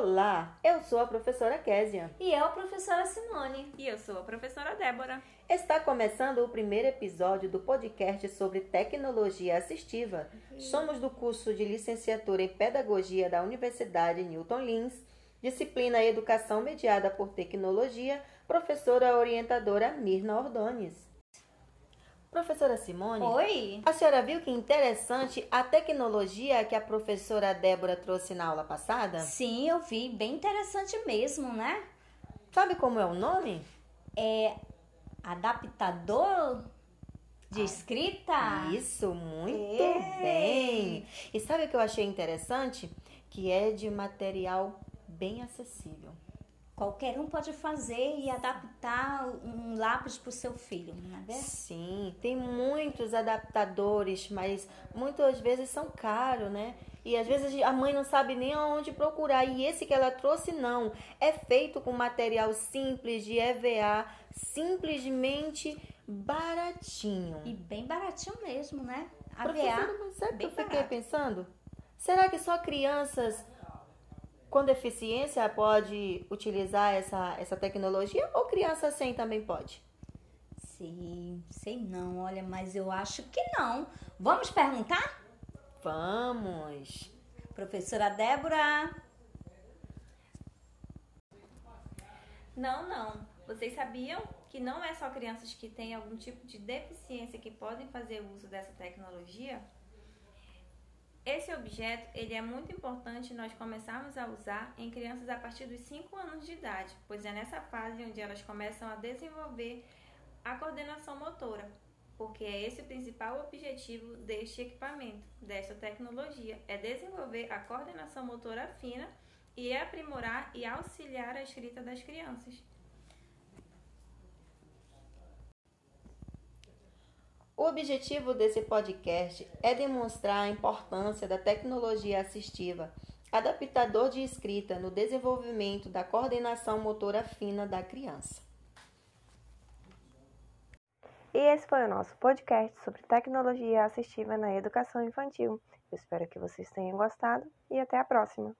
Olá, eu sou a professora Késia. E eu, a professora Simone. E eu sou a professora Débora. Está começando o primeiro episódio do podcast sobre tecnologia assistiva. Somos do curso de licenciatura em Pedagogia da Universidade Newton Lins, disciplina Educação Mediada por Tecnologia, professora orientadora Mirna Ordones. Professora Simone, Oi. a senhora viu que interessante a tecnologia que a professora Débora trouxe na aula passada? Sim, eu vi. Bem interessante mesmo, né? Sabe como é o nome? É adaptador de escrita? Isso, muito É. bem. E sabe o que eu achei interessante? Que é de material bem acessível. Qualquer um pode fazer e adaptar um lápis para o seu filho, não é verdade? Sim, tem muitos adaptadores, mas muitas vezes são caros, né? E às vezes a mãe não sabe nem aonde procurar. E esse que ela trouxe, não. É feito com material simples de EVA, simplesmente baratinho. E bem baratinho mesmo, né? A Professora, sabe o que eu fiquei pensando? Será que só crianças com deficiência pode utilizar essa, essa tecnologia ou criança sem também pode? Sim, sei não, olha, mas eu acho que não. Vamos perguntar? Vamos! Professora Débora. Não, não. Vocês sabiam que não é só crianças que têm algum tipo de deficiência que podem fazer uso dessa tecnologia? Esse objeto ele é muito importante nós começarmos a usar em crianças a partir dos 5 anos de idade, pois é nessa fase onde elas começam a desenvolver a coordenação motora, porque é esse o principal objetivo deste equipamento, desta tecnologia, é desenvolver a coordenação motora fina e aprimorar e auxiliar a escrita das crianças. O objetivo desse podcast é demonstrar a importância da tecnologia assistiva, adaptador de escrita no desenvolvimento da coordenação motora fina da criança. E esse foi o nosso podcast sobre tecnologia assistiva na educação infantil. Eu espero que vocês tenham gostado e até a próxima!